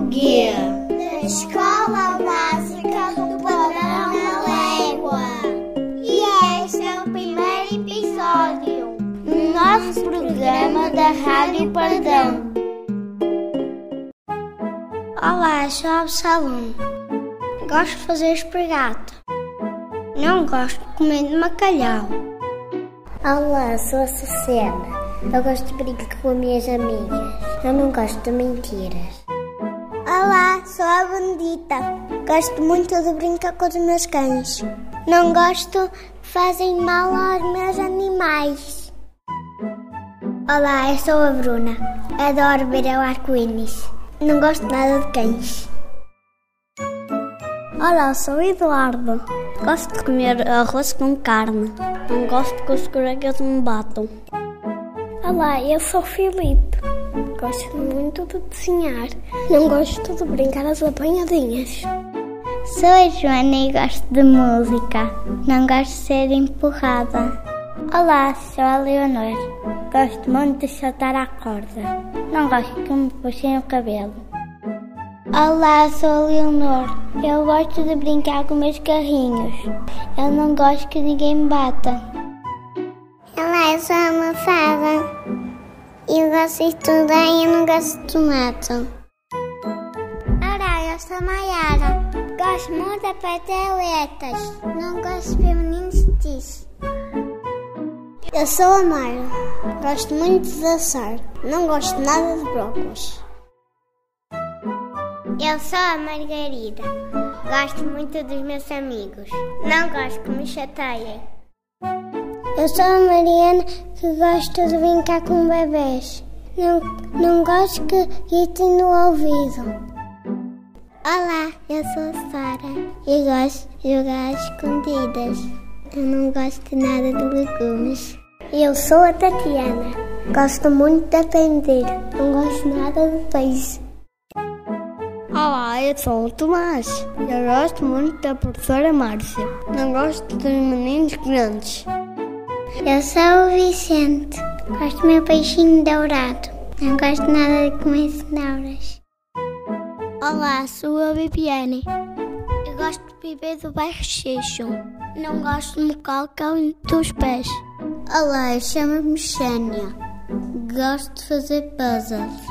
guia da Escola Básica do Padrão da Légua. E este é o primeiro episódio do nosso programa da Rádio Pardão. Olá, sou a Absalom. Gosto de fazer espregato. Não gosto de comer de bacalhau. Olá, sou a Sucena. Eu gosto de brincar com as minhas amigas. Eu não gosto de mentiras. Olá, sou a Bendita. Gosto muito de brincar com os meus cães. Não gosto que fazem mal aos meus animais. Olá, eu sou a Bruna. Adoro ver o arco-íris. Não gosto nada de cães. Olá, sou o Eduardo. Gosto de comer arroz com carne. Não gosto que os colegas me batam. Olá, eu sou o Filipe. Gosto muito de desenhar. Não gosto de brincar às apanhadinhas. Sou a Joana e gosto de música. Não gosto de ser empurrada. Olá, sou a Leonor. Gosto muito de saltar à corda. Não gosto que me puxem o cabelo. Olá, sou a Leonor. Eu gosto de brincar com meus carrinhos. Eu não gosto que ninguém me bata. Olá, eu sou a gosto de estudar e eu não gosto de tomate. Olá, eu sou a Mayara. Gosto muito de peteletas. Não gosto de disso. Eu sou a Mayra. Gosto muito de assar. Não gosto nada de brócolis. Eu sou a Margarida. Gosto muito dos meus amigos. Não gosto que me chateiem. Eu sou a Mariana que gosto de brincar com bebês. Não, não gosto que gritem no ouvido. Olá, eu sou a Sara e gosto de jogar escondidas. Eu não gosto de nada de legumes. Eu sou a Tatiana. Gosto muito de aprender. Não gosto nada de peixe. Olá, eu sou o Tomás. Eu gosto muito da professora Márcia. Não gosto dos meninos grandes. Eu sou o Vicente. Gosto do meu peixinho dourado. Não gosto nada de comer cenouras. Olá, sou a Bibiane. Eu gosto de beber do bairro Xixo. Não gosto de calcão dos pés. Olá, eu chamo-me Xênia. Gosto de fazer puzzles.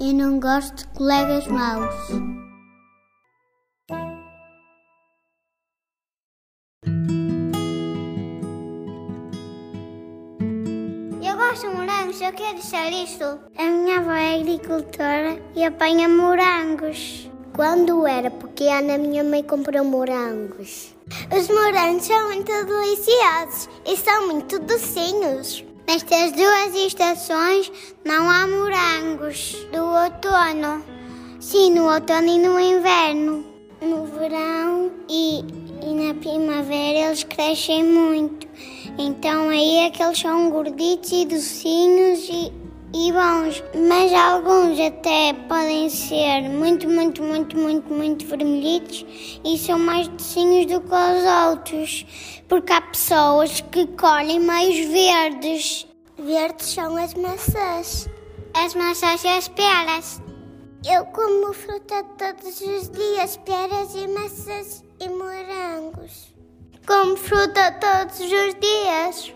E não gosto de colegas maus. Eu gosto de morangos, eu quero deixar isto. A minha avó é agricultora e apanha morangos. Quando era pequena, minha mãe comprou morangos. Os morangos são muito deliciosos e são muito docinhos. Nestas duas estações não há morangos do outono. Sim, no outono e no inverno. No verão e, e na primavera eles crescem muito. Então aí é que eles são gorditos e docinhos e, e bons. Mas alguns até podem ser muito, muito, muito, muito, muito vermelhitos e são mais docinhos do que os outros. Porque há pessoas que colhem mais verdes. Verdes são as maçãs. As maçãs e as peras. Eu como fruta todos os dias, peras e maçãs e morangos. Como fruta todos os dias.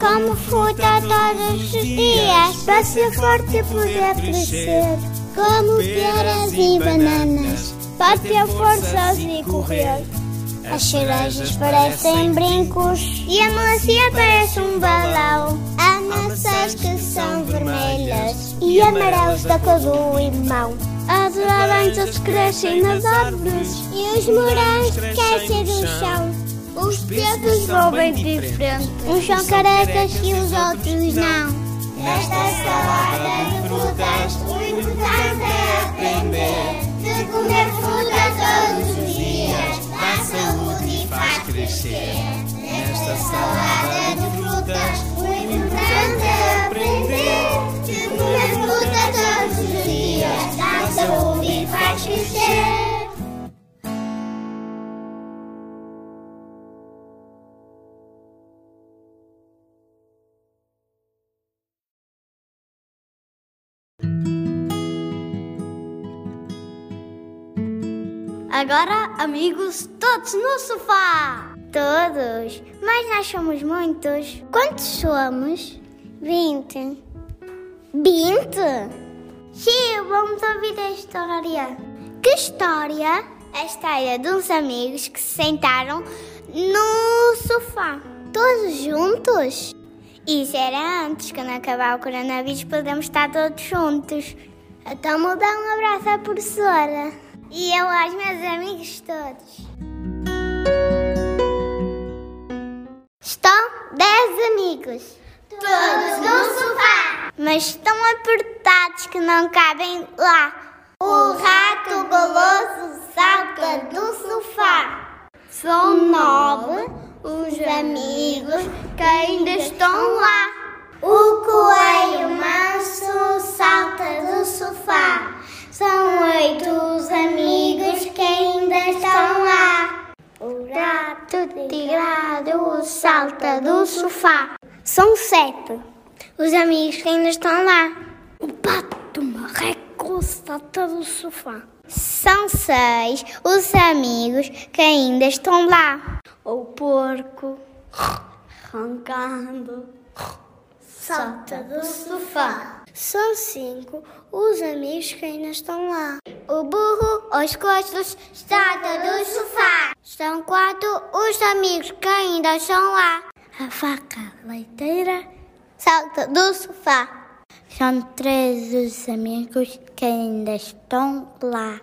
Como fruta todos os dias. Para ser forte e poder crescer. Como peras e bananas. Para ter forças e correr. As cerejas parecem brincos e a melancia parece um balão. Há maçãs que são vermelhas e amarelos da cor do limão. As laranjas crescem nas árvores e os morangos crescem no chão. Os dedos vão bem diferente. Uns são carecas e os outros não. Nesta salada de frutas, o importante é aprender de comer fruta todos os crescer. Nesta salada de frutas, o importante é aprender que comer fruta todos os dias dá saúde e faz crescer. Agora, amigos, todos no sofá! Todos? Mas nós somos muitos. Quantos somos? Vinte. Vinte? Sim, vamos ouvir a história. Que história? A história de uns amigos que se sentaram no sofá. Todos juntos? Isso era antes, quando acabar o coronavírus podemos estar todos juntos. Então vou dar um abraço à professora. E eu aos meus amigos todos. Todos no sofá. Mas estão apertados que não cabem lá. O rato goloso salta do sofá. São nove os amigos que ainda estão lá. O coelho manso salta do sofá. São oito os amigos que ainda estão lá. O gato tirado salta do sofá. São sete os amigos que ainda estão lá. O pato marreco salta do sofá. São seis os amigos que ainda estão lá. O porco roncando salta do sofá. São cinco os amigos que ainda estão lá. O burro aos costas salta do sofá. São quatro os amigos que ainda estão lá. A vaca leiteira salta do sofá. São três os amigos que ainda estão lá.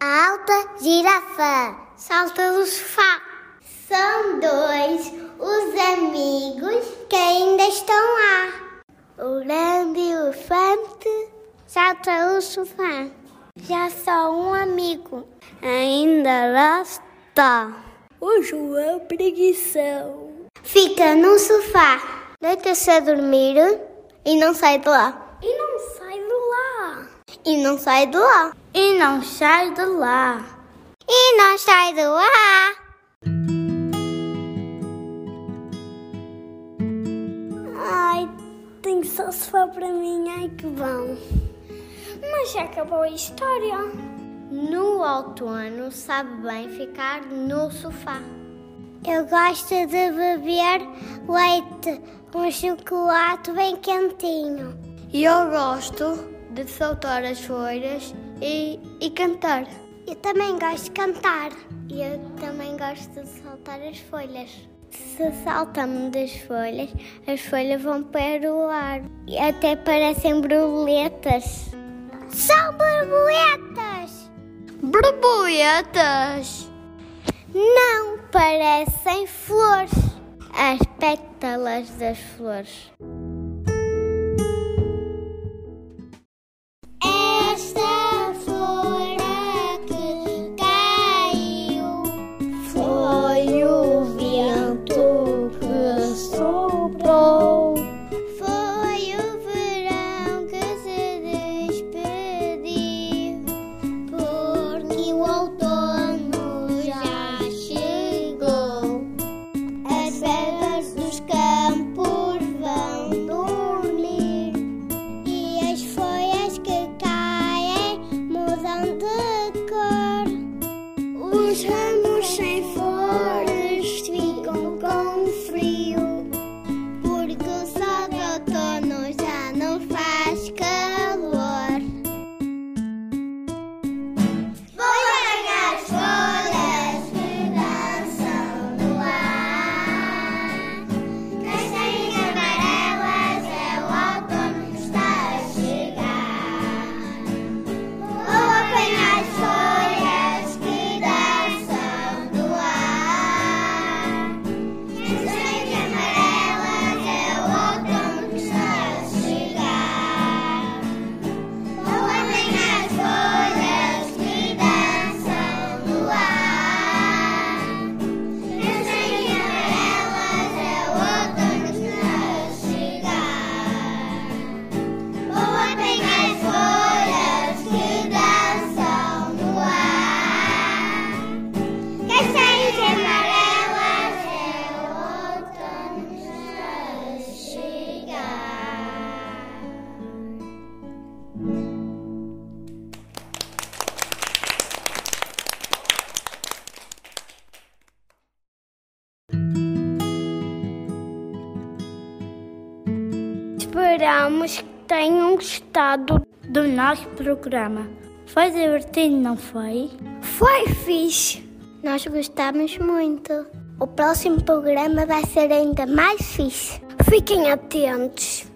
A alta girafa salta do sofá. São dois os amigos que ainda estão lá. O grande elefante salta do sofá. Já só um amigo ainda lá está. O João Preguição fica no sofá, deita-se a dormir e não sai de lá. E não sai de lá. E não sai de lá. E não sai de lá. E não sai de lá. Ai, tem só sofá para mim. Ai, que bom. Mas já acabou a história. No outono sabe bem ficar no sofá. Eu gosto de beber leite com chocolate bem quentinho. E eu gosto de saltar as folhas e, e cantar. Eu também gosto de cantar. E eu também gosto de saltar as folhas. Se saltamos das folhas, as folhas vão para o ar e até parecem borboletas. São borboletas! Borboletas! Não, parecem flores. As pétalas das flores. Esperamos que tenham gostado do nosso programa. Foi divertido, não foi? Foi fixe. Nós gostamos muito. O próximo programa vai ser ainda mais fixe. Fiquem atentos.